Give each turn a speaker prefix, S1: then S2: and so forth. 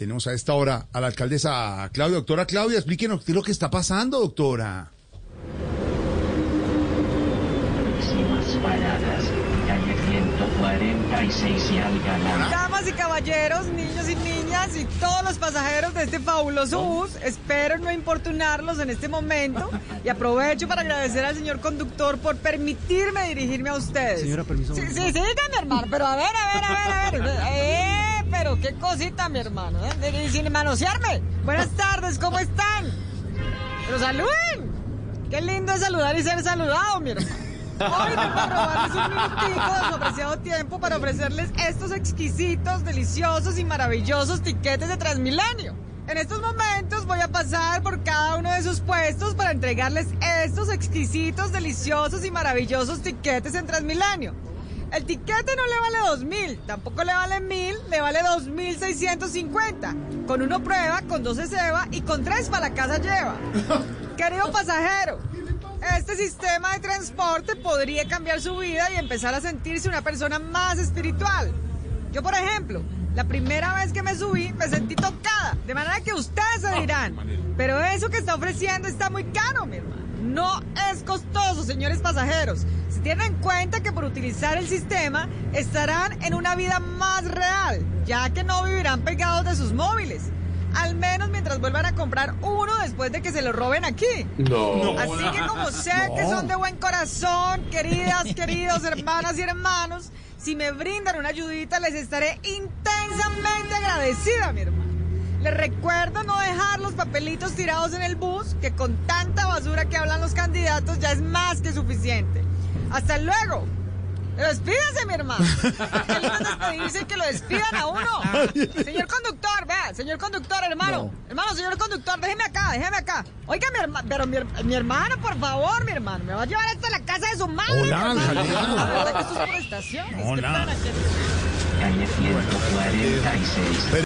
S1: Tenemos a esta hora a la alcaldesa Claudia. Doctora Claudia, explíquenos qué es lo que está pasando, doctora.
S2: Próximas paradas, calle 146 y Alcalá.
S3: Damas y caballeros, niños y niñas y todos los pasajeros de este fabuloso bus, espero no importunarlos en este momento y aprovecho para agradecer al señor conductor por permitirme dirigirme a ustedes.
S4: Señora, permiso.
S3: Sí, sí, sí, mi hermano, pero a ver, a ver, a ver, a ver. Eh, pero qué cosita, mi hermano, ¿eh? Sin manosearme. Buenas tardes, ¿cómo están? Pero saluden. Qué lindo es saludar y ser saludado, mi hermano. Hoy vengo a robarles un minutico de su apreciado tiempo para ofrecerles estos exquisitos, deliciosos y maravillosos tiquetes de Transmilenio. En estos momentos voy a pasar por cada uno de sus puestos para entregarles estos exquisitos, deliciosos y maravillosos tiquetes en Transmilenio. El tiquete no le vale 2.000, tampoco le vale 1.000, le vale 2.650. Con uno prueba, con dos se ceba y con tres para la casa lleva. Querido pasajero, este sistema de transporte podría cambiar su vida y empezar a sentirse una persona más espiritual. Yo, por ejemplo, la primera vez que me subí me sentí tocada, de manera que ustedes se dirán, pero eso que está ofreciendo está muy caro, mi hermano. No es costoso, señores pasajeros. Si tienen en cuenta que por utilizar el sistema estarán en una vida más real, ya que no vivirán pegados de sus móviles. Al menos mientras vuelvan a comprar uno después de que se lo roben aquí.
S5: No.
S3: Así que como sé que son de buen corazón, queridas, queridos, hermanas y hermanos, si me brindan una ayudita les estaré intensamente agradecida, mi hermano. Les recuerdo no dejar los papelitos tirados en el bus, que con tanta basura que hablan los candidatos ya es más que suficiente. Hasta luego. Pero despídense, mi hermano. Qué lindo despedirse que lo despidan a uno. Señor conductor, vea, señor conductor, hermano. Hermano, señor conductor, déjeme acá, déjeme acá. Oiga, mi hermano, pero mi, her- mi hermano, por favor, mi hermano, me va a llevar hasta la casa de su madre.
S1: Hola,
S3: mi hermano.
S1: alcaldesa.
S3: La verdad que esto es por estaciones.
S1: Hola.
S3: pena, qué-
S2: Calle 146.